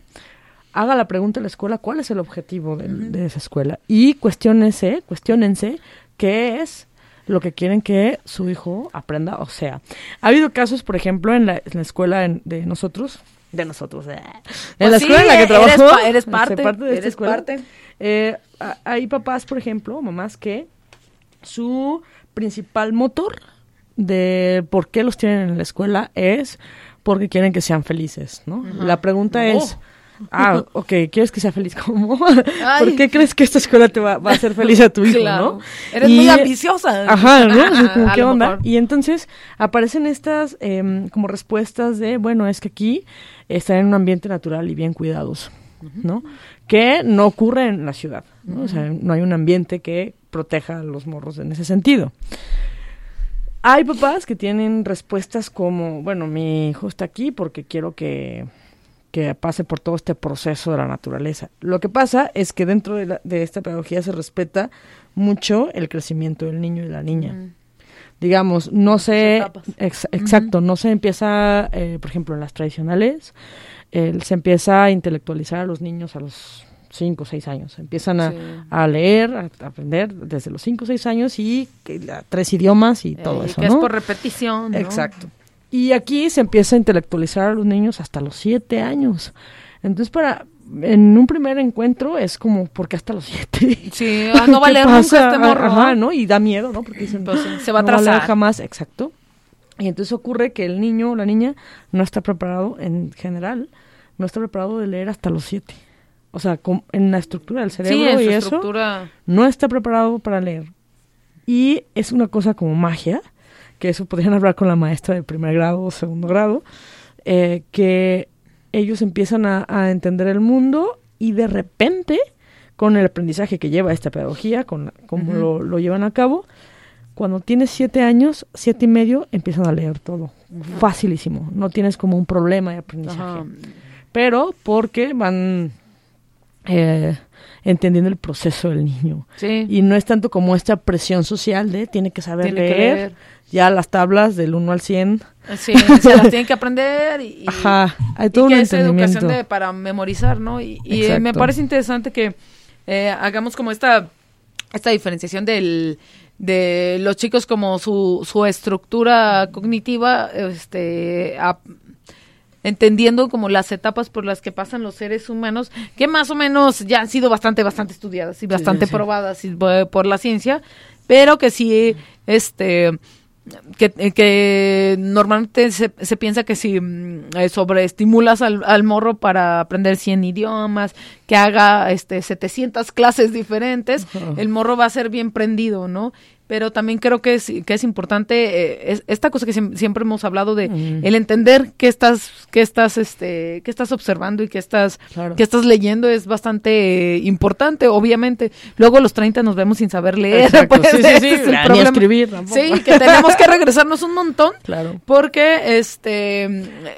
haga la pregunta a la escuela: ¿cuál es el objetivo de, esa escuela? Y cuestionense, cuestionense qué es lo que quieren que su hijo aprenda. O sea, ha habido casos, por ejemplo, en la, escuela de nosotros, de nosotros. Eh. En la pues escuela en la que trabajo. Eres, parte, parte de esta escuela. Eh, hay papás, por ejemplo, mamás que su principal motor de por qué los tienen en la escuela es porque quieren que sean felices, ¿no? La pregunta es, ah, ok, ¿quieres que sea feliz? ¿Cómo? ¿Por qué crees que esta escuela te va, a hacer feliz a tu hijo, no? Eres muy ambiciosa. Ajá, ¿no? ¿Qué onda? Y entonces aparecen estas em, como respuestas de, bueno, es que aquí están en un ambiente natural y bien cuidados, ¿no? Que no ocurre en la ciudad, ¿no? O sea, no hay un ambiente que proteja a los morros en ese sentido. Hay papás que tienen respuestas como, bueno, mi hijo está aquí porque quiero que, que pase por todo este proceso de la naturaleza. Lo que pasa es que dentro de, de esta pedagogía se respeta mucho el crecimiento del niño y la niña digamos, no se, exacto, no se empieza, eh, por ejemplo, en las tradicionales, se empieza a intelectualizar a los niños a los 5 o 6 años. Empiezan a, leer, a, aprender desde los 5 o 6 años y tres idiomas y todo eso. Que es por repetición. Exacto. Y aquí se empieza a intelectualizar a los niños hasta los 7 años. Entonces, para en un primer encuentro es como, porque hasta los siete? Sí, ah, no va a leer nunca este morro. Ajá, ¿no? Y da miedo, ¿no? Porque dicen, pues, se va a atrasar. jamás, exacto. Y entonces ocurre que el niño o la niña no está preparado, en general, no está preparado de leer hasta los siete. O sea, en la estructura del cerebro y eso, no está preparado para leer. Y es una cosa como magia, que eso podrían hablar con la maestra de primer grado o segundo grado, eh, que ellos empiezan a, entender el mundo y de repente, con el aprendizaje que lleva esta pedagogía, con cómo lo, llevan a cabo, cuando tienes siete años, siete y medio, empiezan a leer todo. Facilísimo. No tienes como un problema de aprendizaje. Pero porque van eh, entendiendo el proceso del niño. Y no es tanto como esta presión social de tiene que saber leer, ya las tablas del 1 al 100 Sí, se las tienen que aprender y, Ajá, hay todo y que es educación de, para memorizar, ¿no? Y, eh, me parece interesante que eh, hagamos como esta, esta diferenciación del, de los chicos como su, su estructura cognitiva, este, entendiendo como las etapas por las que pasan los seres humanos, que más o menos ya han sido bastante, bastante estudiadas y bastante probadas por la ciencia, pero que sí, este que, eh, que normalmente se, se, piensa que si mm, eh, sobreestimulas al, al, morro para aprender 100 idiomas, que haga este 700 clases diferentes, el morro va a ser bien prendido, ¿no? Pero también creo que es, que es importante eh, esta cosa que siempre hemos hablado de el entender qué estás qué estás este qué estás observando y qué estás qué estás leyendo es bastante importante obviamente. Luego a los 30 nos vemos sin saber leer pues, sí, sí, sí, ni escribir sí que tenemos que regresarnos un montón claro. porque este eh,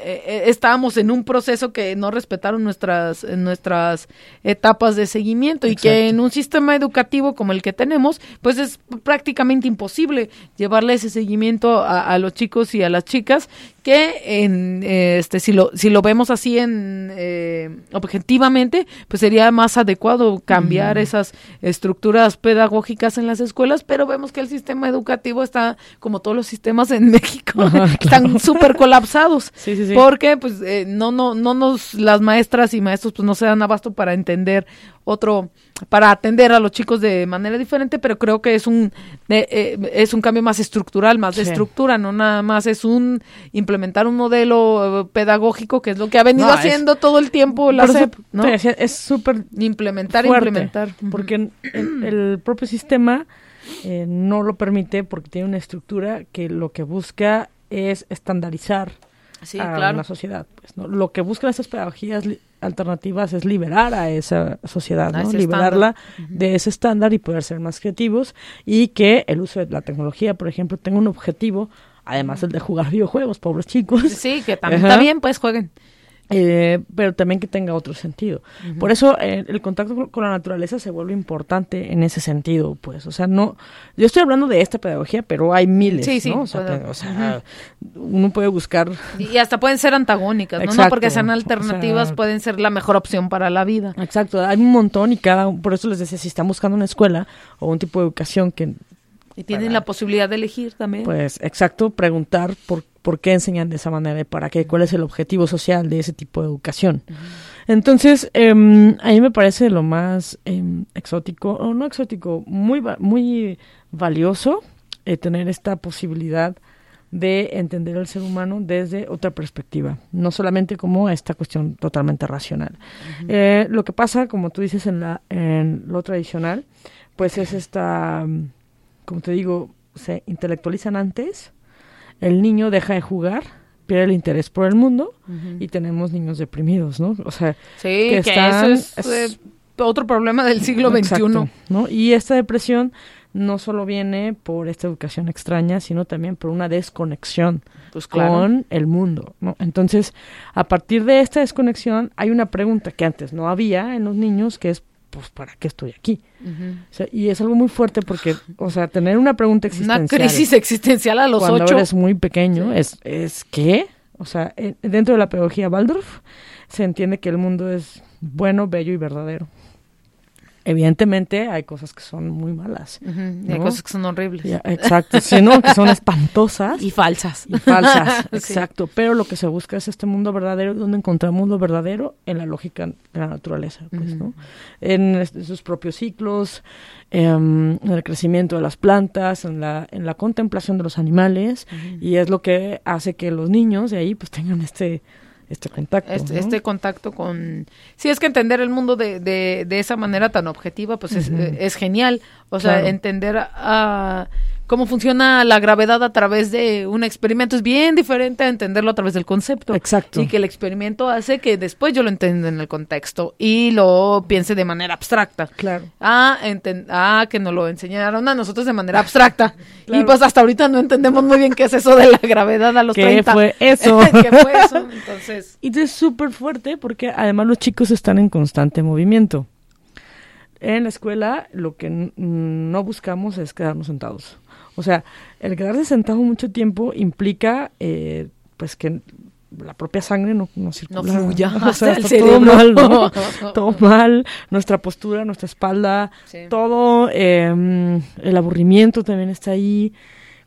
eh, estábamos en un proceso que no respetaron nuestras nuestras etapas de seguimiento y que en un sistema educativo como el que tenemos, pues es prácticamente imposible llevarle ese seguimiento a, a los chicos y a las chicas que en este si lo si lo vemos así en eh, objetivamente pues sería más adecuado cambiar esas estructuras pedagógicas en las escuelas pero vemos que el sistema educativo está como todos los sistemas en México están súper colapsados porque pues eh, no no no nos las maestras y maestros pues no se dan abasto para entender otro para atender a los chicos de manera diferente, pero creo que es un eh, es un cambio más estructural, más de estructura, no nada más es un implementar un modelo eh, pedagógico que es lo que ha venido haciendo todo el tiempo la SEP, ¿no? Es súper implementar implementar, porque el, propio sistema eh, no lo permite porque tiene una estructura que lo que busca es estandarizar a la sociedad. Pues, ¿no? Lo que buscan estas pedagogías alternativas es liberar a esa sociedad, ¿no? liberarla de ese estándar y poder ser más creativos y que el uso de la tecnología, por ejemplo, tenga un objetivo, además el de jugar videojuegos, pobres chicos. Sí, que también, también pues jueguen. Eh, pero también que tenga otro sentido. Por eso eh, el contacto con, la naturaleza se vuelve importante en ese sentido, pues, o sea, no, yo estoy hablando de esta pedagogía, pero hay miles, ¿no? O sea, uno puede buscar... Y hasta pueden ser antagónicas, ¿no? no porque sean alternativas, pueden ser la mejor opción para la vida. Exacto, hay un montón y cada, por eso les decía, si están buscando una escuela o un tipo de educación que... Y tienen la posibilidad de elegir también. Pues, exacto, preguntar por por qué enseñan de esa manera y para qué, cuál es el objetivo social de ese tipo de educación. Entonces, eh, a mí me parece lo más em, exótico, o no exótico, muy, muy valioso eh, tener esta posibilidad de entender al ser humano desde otra perspectiva, no solamente como esta cuestión totalmente racional. Eh, lo que pasa, como tú dices en, la, en lo tradicional, pues es esta, como te digo, se intelectualizan antes, el niño deja de jugar, pierde el interés por el mundo y tenemos niños deprimidos, ¿no? O sea, que, eso es, eh, otro problema del siglo XXI. ¿no? Y esta depresión no solo viene por esta educación extraña, sino también por una desconexión pues con el mundo, ¿no? Entonces, a partir de esta desconexión hay una pregunta que antes no había en los niños, que es pues ¿para qué estoy aquí? y es algo muy fuerte porque, o sea, tener una pregunta existencial. Una crisis existencial a los cuando ocho. eres muy pequeño, es, es ¿qué? O sea, dentro de la pedagogía Waldorf se entiende que el mundo es bueno, bello y verdadero. Evidentemente hay cosas que son muy malas. Hay cosas que son horribles. exacto, sí, ¿no? que son espantosas. Y falsas. Y falsas, exacto. Pero lo que se busca es este mundo verdadero, donde encontramos lo verdadero en la lógica de la naturaleza, pues, ¿no? En, sus propios ciclos, em, en el crecimiento de las plantas, en la, en la contemplación de los animales, y es lo que hace que los niños de ahí pues tengan este este contacto. Este, este, contacto con... Sí, es que entender el mundo de, de, de esa manera tan objetiva, pues es, es, genial. O sea, entender a cómo funciona la gravedad a través de un experimento es bien diferente a entenderlo a través del concepto. Exacto. Y que el experimento hace que después yo lo entienda en el contexto y lo piense de manera abstracta. Claro. Ah, ah que nos lo enseñaron a nosotros de manera abstracta. Y pues hasta ahorita no entendemos muy bien qué es eso de la gravedad a los ¿Qué fue eso? ¿Qué fue eso? Entonces. Y es súper fuerte porque además los chicos están en constante movimiento. En la escuela lo que no buscamos es quedarnos sentados. O sea, el quedarse sentado mucho tiempo implica, eh, pues que la propia sangre no, no circula. No fluya o sea, está todo mal, ¿no? todo mal, nuestra postura, nuestra espalda, todo, eh, el aburrimiento también está ahí.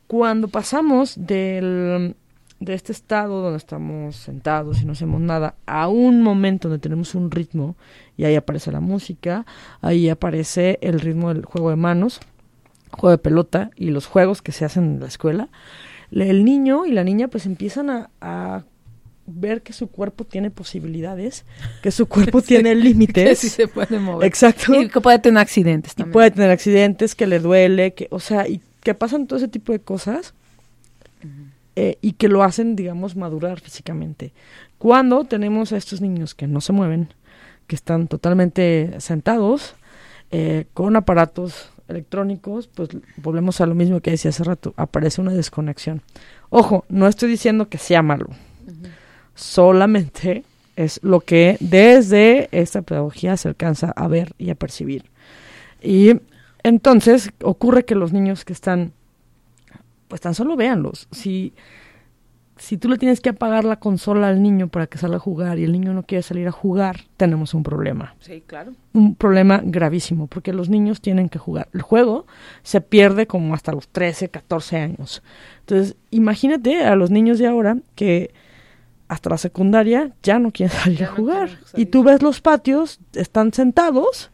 Cuando pasamos del, de este estado donde estamos sentados y no hacemos nada a un momento donde tenemos un ritmo y ahí aparece la música, ahí aparece el ritmo del juego de manos, juego de pelota y los juegos que se hacen en la escuela, el niño y la niña pues empiezan a, ver que su cuerpo tiene posibilidades, que su cuerpo tiene límites. Que sí se puede mover. Exacto. Y que puede tener accidentes también. Y puede tener accidentes, que le duele, que, o sea, y que pasan todo ese tipo de cosas eh, y que lo hacen, digamos, madurar físicamente. Cuando tenemos a estos niños que no se mueven, que están totalmente sentados, eh, con aparatos electrónicos, pues volvemos a lo mismo que decía hace rato, aparece una desconexión. Ojo, no estoy diciendo que sea malo, solamente Es lo que desde esta pedagogía se alcanza a ver y a percibir. Y entonces ocurre que los niños que están, pues tan solo véanlos. Si si tú le tienes que apagar la consola al niño para que salga a jugar y el niño no quiere salir a jugar, tenemos un problema. Sí, claro. Un problema gravísimo, porque los niños tienen que jugar. El juego se pierde como hasta los 13, 14 años. Entonces, imagínate a los niños de ahora que hasta la secundaria ya no quieren salir a jugar. Y tú ves los patios, están sentados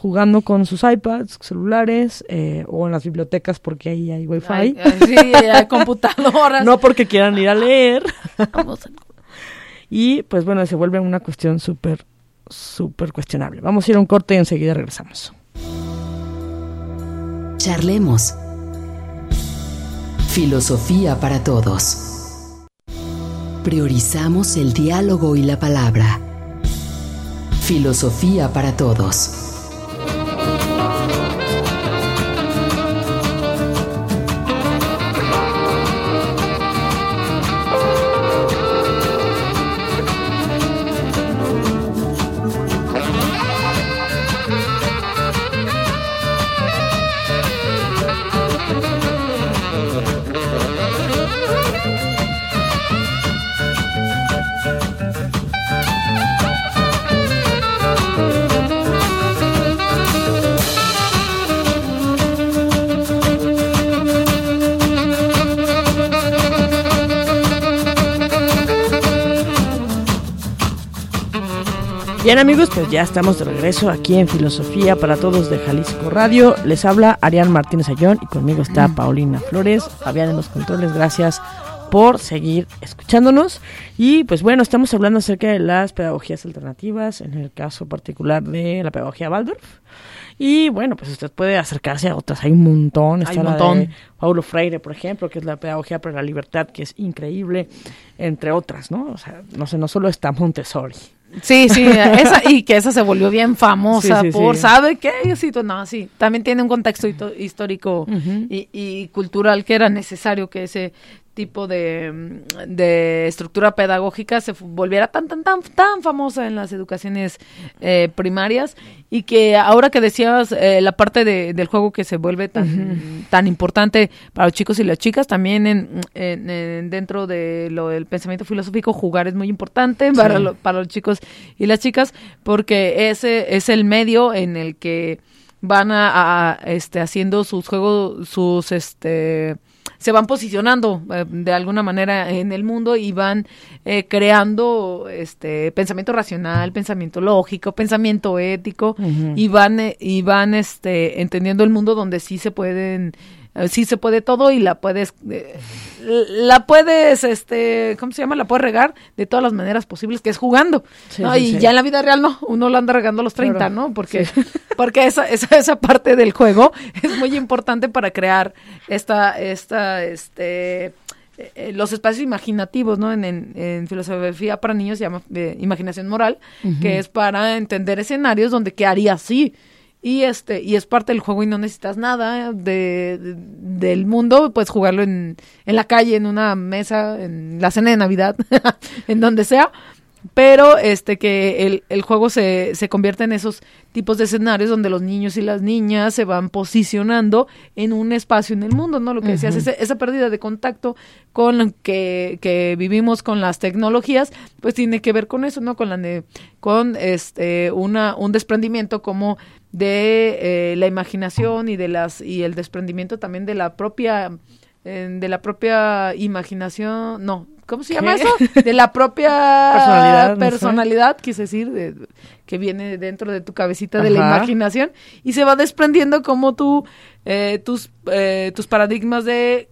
jugando con sus iPads, celulares eh, o en las bibliotecas porque ahí hay wifi. sí, hay computadoras. no porque quieran ir a leer. y pues bueno, se vuelve una cuestión súper, súper cuestionable. Vamos a ir a un corte y enseguida regresamos. Charlemos. Filosofía para todos. Priorizamos el diálogo y la palabra. Filosofía para todos. Bien amigos, pues ya estamos de regreso aquí en Filosofía para Todos de Jalisco Radio. Les habla Arián Martínez Ayón y conmigo está Paulina Flores. Fabián en los controles, gracias por seguir escuchándonos. Y pues bueno, estamos hablando acerca de las pedagogías alternativas, en el caso particular de la pedagogía Waldorf. Y bueno, pues usted puede acercarse a otras, hay un montón. Está un montón. Paulo Freire, por ejemplo, que es la pedagogía para la libertad, que es increíble, entre otras, ¿no? O sea, no sé, no solo está Montessori. Sí, sí, esa, y que esa se volvió bien famosa por, ¿sabe qué? Sí, no, sí, también tiene un contexto histórico y, y, cultural que era necesario que ese tipo de, de, estructura pedagógica se volviera tan, tan, tan, tan famosa en las educaciones eh, primarias y que ahora que decías eh, la parte de, del juego que se vuelve tan, tan importante para los chicos y las chicas, también en, en, dentro de lo del pensamiento filosófico, jugar es muy importante para, para los chicos y las chicas porque ese es el medio en el que van a, a este haciendo sus juegos sus este se van posicionando eh, de alguna manera en el mundo y van eh, creando este pensamiento racional, pensamiento lógico, pensamiento ético y van eh, y van este entendiendo el mundo donde sí se pueden sí se puede todo y la puedes eh, la puedes este cómo se llama la puedes regar de todas las maneras posibles que es jugando y ya en la vida real no uno la anda regando a los 30 no porque porque esa, esa esa parte del juego es muy importante para crear esta esta este eh, los espacios imaginativos, ¿no? En, en, filosofía para niños se llama imaginación moral, que es para entender escenarios donde qué haría así y este y es parte del juego y no necesitas nada de, del mundo puedes jugarlo en, en la calle en una mesa en la cena de navidad en donde sea pero este que el, el juego se, se convierte en esos tipos de escenarios donde los niños y las niñas se van posicionando en un espacio en el mundo, ¿no? Lo que decías, esa pérdida de contacto con que, que vivimos con las tecnologías, pues tiene que ver con eso, ¿no? Con la con este una un desprendimiento como de eh, la imaginación y de las y el desprendimiento también de la propia de la propia imaginación, no, ¿cómo se llama eso? De la propia personalidad, personalidad quise decir, de, que viene dentro de tu cabecita de la imaginación y se va desprendiendo como tú, eh, tus, eh, tus paradigmas de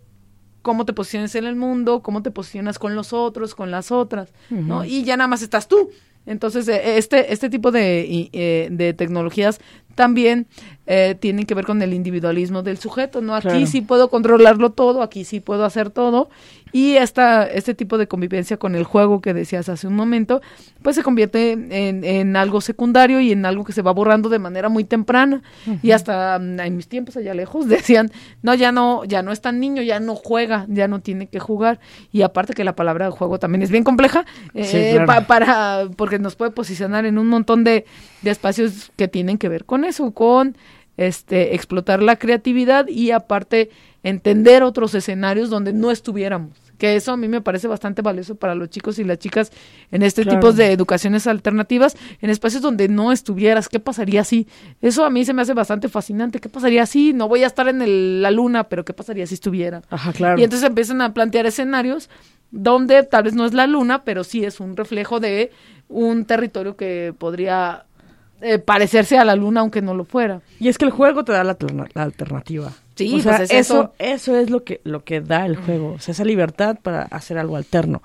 cómo te posicionas en el mundo, cómo te posicionas con los otros, con las otras, ¿no? Y ya nada más estás tú. Entonces, este, este tipo de, de tecnologías también eh, tienen que ver con el individualismo del sujeto, ¿no? Aquí sí puedo controlarlo todo, aquí sí puedo hacer todo, y esta, este tipo de convivencia con el juego que decías hace un momento, pues se convierte en, en algo secundario y en algo que se va borrando de manera muy temprana. Y hasta mm, en mis tiempos allá lejos decían, no, ya no, ya no es tan niño, ya no juega, ya no tiene que jugar. Y aparte que la palabra juego también es bien compleja, eh, para, porque nos puede posicionar en un montón de, de espacios que tienen que ver con eso, con este, explotar la creatividad y aparte entender otros escenarios donde no estuviéramos. Que eso a mí me parece bastante valioso para los chicos y las chicas en este tipo de educaciones alternativas, en espacios donde no estuvieras. ¿Qué pasaría si? Eso a mí se me hace bastante fascinante. ¿Qué pasaría si? No voy a estar en la luna, pero ¿qué pasaría si estuviera? Ajá, claro. Y entonces empiezan a plantear escenarios donde tal vez no es la luna, pero sí es un reflejo de un territorio que podría eh, parecerse a la luna aunque no lo fuera. Y es que el juego te da la, alternativa. Sí, o sea, pues eso, eso es lo que lo que da el juego, o sea, esa libertad para hacer algo alterno,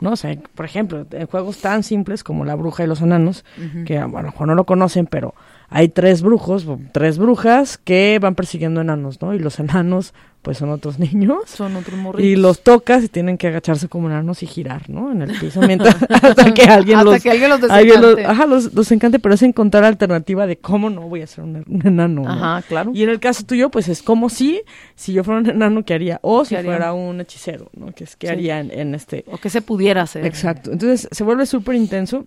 ¿no? O sea, por ejemplo, en juegos tan simples como La Bruja y los Enanos, que bueno, a lo mejor no lo conocen, pero hay tres brujos, tres brujas que van persiguiendo enanos, ¿no? Y los enanos pues son otros niños. Son otros morritos. Y los tocas y tienen que agacharse como enanos y girar, ¿no? En el piso mientras, hasta que alguien hasta los... que alguien los desencante. ajá, los, los, encante, pero es encontrar alternativa de cómo no voy a ser un, enano, Ajá, claro. Y en el caso tuyo, pues es como si, si yo fuera un enano, ¿qué haría? O si fuera un hechicero, ¿no? Que es, ¿qué haría en, en, este... O que se pudiera hacer. Exacto. Entonces se vuelve súper intenso,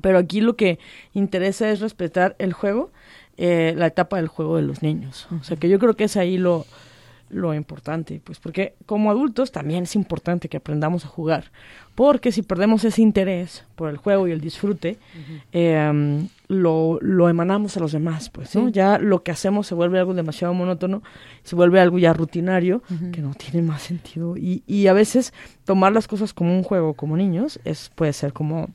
pero aquí lo que interesa es respetar el juego, eh, la etapa del juego de los niños. O sea, que yo creo que es ahí lo lo importante, pues porque como adultos también es importante que aprendamos a jugar, porque si perdemos ese interés por el juego y el disfrute, em, lo, lo, emanamos a los demás, pues, ¿no? Ya lo que hacemos se vuelve algo demasiado monótono, se vuelve algo ya rutinario, que no tiene más sentido, y, y a veces tomar las cosas como un juego, como niños, es puede ser como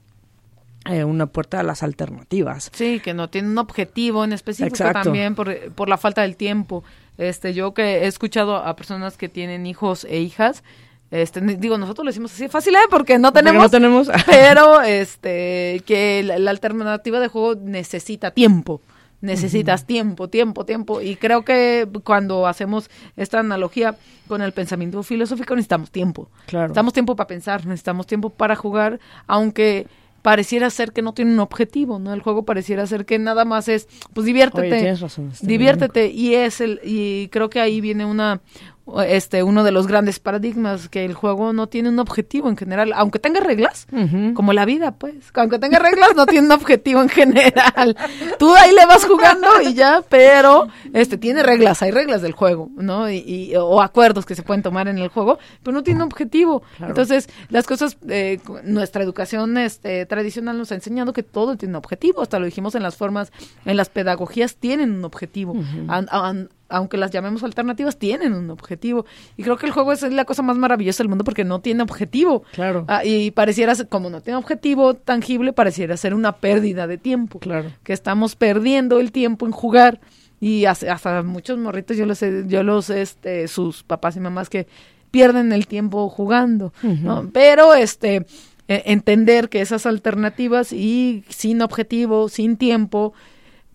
eh, una puerta a las alternativas. Sí, que no tiene un objetivo en específico también por, por la falta del tiempo. Este, yo que he escuchado a personas que tienen hijos e hijas, este, digo, nosotros lo decimos así fácil, ¿eh? Porque no tenemos. no tenemos. pero, este, que la, alternativa de juego necesita tiempo. Necesitas tiempo, tiempo, tiempo. Y creo que cuando hacemos esta analogía con el pensamiento filosófico, necesitamos tiempo. Claro. Necesitamos tiempo para pensar, necesitamos tiempo para jugar, aunque pareciera ser que no tiene un objetivo, ¿no? El juego pareciera ser que nada más es, pues diviértete, diviértete. Y es el y creo que ahí viene una este uno de los grandes paradigmas que el juego no tiene un objetivo en general, aunque tenga reglas, como la vida, pues, aunque tenga reglas no tiene un objetivo en general. Tú ahí le vas jugando y ya, pero este tiene reglas, hay reglas del juego, ¿no? Y, o acuerdos que se pueden tomar en el juego, pero no tiene un objetivo. Entonces, las cosas eh, nuestra educación este tradicional nos ha enseñado que todo tiene un objetivo, hasta lo dijimos en las formas en las pedagogías tienen un objetivo aunque las llamemos alternativas, tienen un objetivo. Y creo que el juego es la cosa más maravillosa del mundo porque no tiene objetivo. Claro. Ah, y pareciera, como no tiene objetivo tangible, pareciera ser una pérdida de tiempo. Claro. Que estamos perdiendo el tiempo en jugar. Y hasta, muchos morritos, yo los, yo los, este, sus papás y mamás que pierden el tiempo jugando. ¿no? Pero, este, e, entender que esas alternativas y sin objetivo, sin tiempo,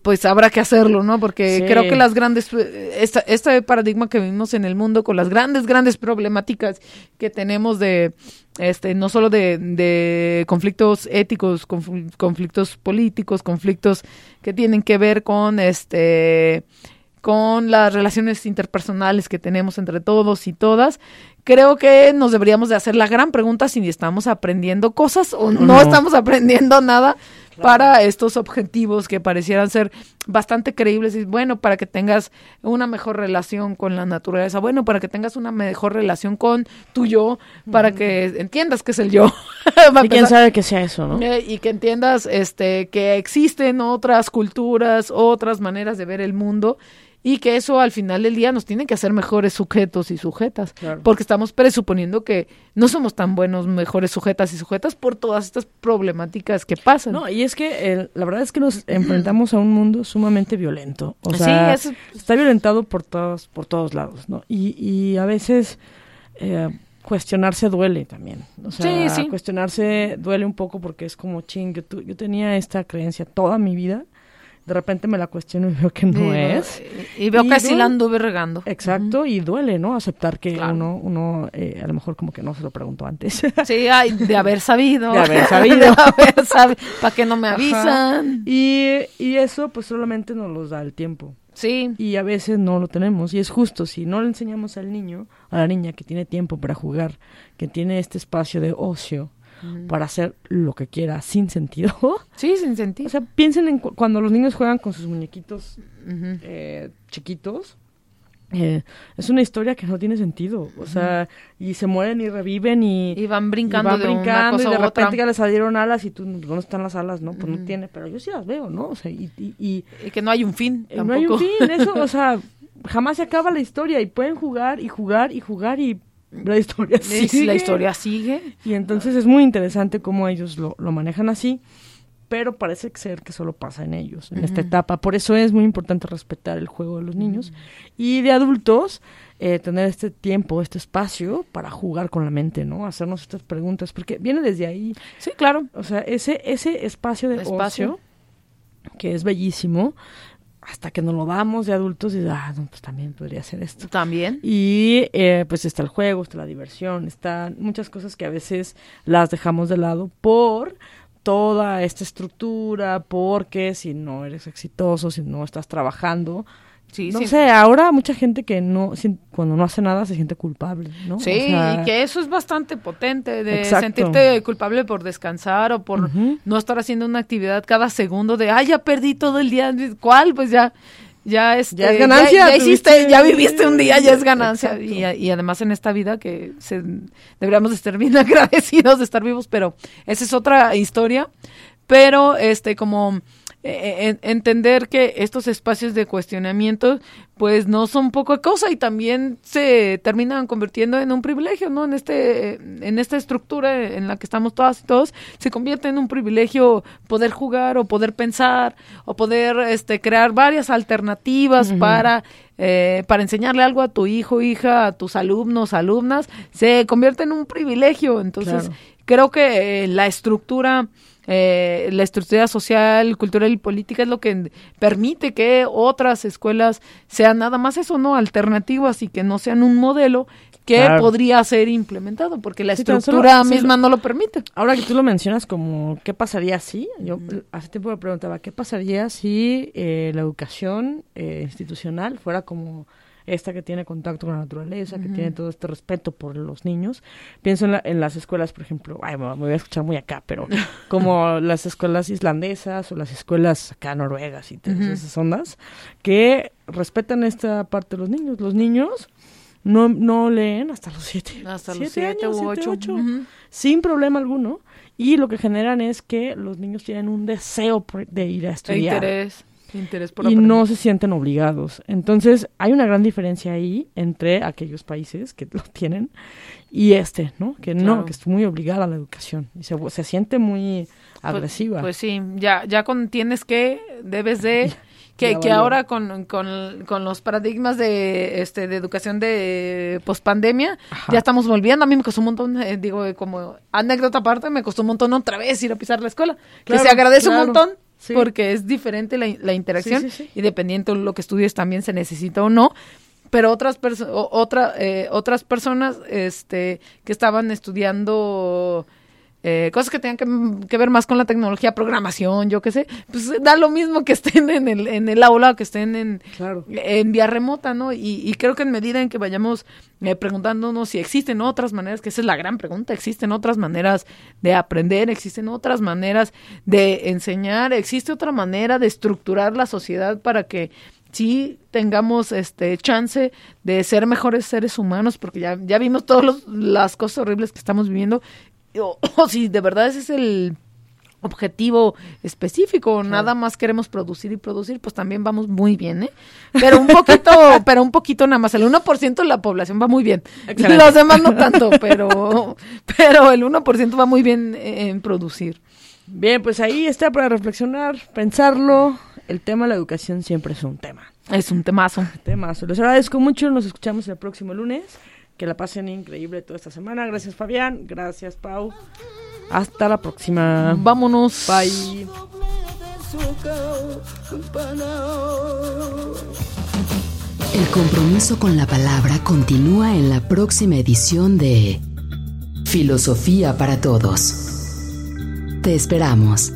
pues habrá que hacerlo, ¿no? Porque creo que las grandes, esta, este paradigma que vivimos en el mundo con las grandes, grandes problemáticas que tenemos de, este, no solo de, de conflictos éticos, conflictos políticos, conflictos que tienen que ver con, este, con las relaciones interpersonales que tenemos entre todos y todas, creo que nos deberíamos de hacer la gran pregunta si estamos aprendiendo cosas o no, no. estamos aprendiendo nada para estos objetivos que parecieran ser bastante creíbles y bueno, para que tengas una mejor relación con la naturaleza, bueno, para que tengas una mejor relación con tu yo, para que entiendas que es el yo. y quién sabe que sea eso, ¿no? Eh, y que entiendas este que existen otras culturas, otras maneras de ver el mundo y que eso al final del día nos tiene que hacer mejores sujetos y sujetas, porque estamos presuponiendo que no somos tan buenos, mejores sujetas y sujetas por todas estas problemáticas que pasan. No, y es que la verdad es que nos enfrentamos a un mundo sumamente violento, o sea, está violentado por todos, por todos lados, ¿no? Y, y a veces eh, cuestionarse duele también, o sea, cuestionarse duele un poco porque es como ching, yo, yo tenía esta creencia toda mi vida de repente me la cuestiono y veo que no es. Y veo Y que sí duele. la anduve regando. Exacto, y duele, ¿no? Aceptar que Claro. uno, uno eh, a lo mejor como que no se lo preguntó antes. Sí, ay, de haber sabido. De haber sabido. De haber sabi- ¿Para qué no me avisan? Y, y eso pues solamente nos los da el tiempo. Sí. Y a veces no lo tenemos. Y es justo, si no le enseñamos al niño, a la niña que tiene tiempo para jugar, que tiene este espacio de ocio para hacer lo que quiera sin sentido. Sí, sin o sentido. sea, piensen en cu- cuando los niños juegan con sus muñequitos eh, chiquitos. eh, es una historia que no tiene sentido. O sea, y se mueren y reviven y, Y van brincando y van de una brincando cosa y de otra. repente ya les salieron alas y tú, ¿dónde están las alas? No, pues no tiene, pero yo sí las veo, ¿no? O sea, y, y- que no hay un fin eh, tampoco. no hay un fin, eso, o sea, jamás se acaba la historia y pueden jugar y jugar y jugar y la historia sigue. La historia sigue. Y entonces es muy interesante cómo ellos lo, lo manejan así, pero parece ser que solo pasa en ellos, en esta etapa. Por eso es muy importante respetar el juego de los niños y de adultos, eh, tener este tiempo, este espacio para jugar con la mente, ¿no? Hacernos estas preguntas, porque viene desde ahí. Sí, claro. O sea, ese, ese espacio de Espacio. ocio, que es bellísimo, hasta que nos lo damos de adultos y ah, no, pues también podría ser esto. También. Y eh, pues está el juego, está la diversión, están muchas cosas que a veces las dejamos de lado por toda esta estructura, porque si no eres exitoso, si no estás trabajando, Sí, no sí. sé, ahora mucha gente que no, cuando no hace nada se siente culpable, ¿no? O Sí, sea, y que eso es bastante potente, de Exacto. sentirte culpable por descansar o por no estar haciendo una actividad cada segundo de, ay, ya perdí todo el día. ¿Cuál? Pues ya, ya, este, Ya es ganancia, Ya, ya hiciste, tuviste- ya viviste un día, ya es ganancia. Y, y además en esta vida que se, deberíamos de estar bien agradecidos de estar vivos, pero esa es otra historia. Pero, este, como eh, en- entender que estos espacios de cuestionamiento pues no son poca cosa y también se terminan convirtiendo en un privilegio, ¿no? En este en esta estructura en la que estamos todas y todos se convierte en un privilegio poder jugar o poder pensar o poder este crear varias alternativas para eh, para enseñarle algo a tu hijo, hija, a tus alumnos, alumnas, se convierte en un privilegio. Entonces, Claro. creo que eh, la estructura eh, la estructura social, cultural y política es lo que permite que otras escuelas sean nada más eso, ¿no? Alternativas y que no sean un modelo que Claro. podría ser implementado, porque la Sí, tan solo- estructura sí, misma no lo permite. Ahora que tú lo mencionas como, ¿qué pasaría si? Yo hace tiempo me preguntaba, ¿qué pasaría si eh, la educación eh, institucional fuera como esta que tiene contacto con la naturaleza, que tiene todo este respeto por los niños? Pienso en, la- en las escuelas, por ejemplo, ay, me me voy a escuchar muy acá, pero como las escuelas islandesas o las escuelas acá noruegas y todas Ujú. esas ondas, que respetan esta parte de los niños. Los niños no, no leen hasta los siete. Hasta los siete años, u siete, ocho. ocho sin problema alguno. Y lo que generan es que los niños tienen un deseo de ir a estudiar. interés, interés por y aprender. no se sienten obligados. Entonces, hay una gran diferencia ahí entre aquellos países que lo tienen y este, ¿no? Que no, que es muy obligada a la educación. Y se, se siente muy agresiva. Pues sí, ya, ya con tienes que, debes de, que, que ahora con, con, con los paradigmas de, este, de educación de pospandemia, ya estamos volviendo. A mí me costó un montón, eh, digo, como anécdota aparte, me costó un montón otra vez ir a pisar la escuela. Claro, que se agradece claro. un montón. Sí. Porque es diferente la, la interacción Sí, y dependiendo de lo que estudies también se necesita o no pero otras perso- otra eh, otras personas este que estaban estudiando eh, cosas que tengan que, que ver más con la tecnología, programación, yo qué sé, pues da lo mismo que estén en el, en el aula o que estén en, Claro. en vía remota, ¿no? Y, y creo que en medida en que vayamos eh, preguntándonos si existen otras maneras, que esa es la gran pregunta, existen otras maneras de aprender, existen otras maneras de enseñar, existe otra manera de estructurar la sociedad para que sí tengamos este chance de ser mejores seres humanos, porque ya, ya vimos todas las cosas horribles que estamos viviendo, o, o si de verdad ese es el objetivo específico, nada más queremos producir y producir, pues también vamos muy bien, ¿eh? Pero un poquito, pero un poquito nada más, el 1% de la población va muy bien, Excelente. los demás no tanto, pero, pero el 1% va muy bien en producir. Bien, pues ahí está para reflexionar, pensarlo. El tema de la educación siempre es un tema. Es un temazo. Temas. Les agradezco mucho. Nos escuchamos el próximo lunes. Que la pasen increíble toda esta semana. Gracias, Fabián. Gracias, Pau. Hasta la próxima. Vámonos. Bye. El compromiso con la palabra continúa en la próxima edición de Filosofía para Todos. Te esperamos.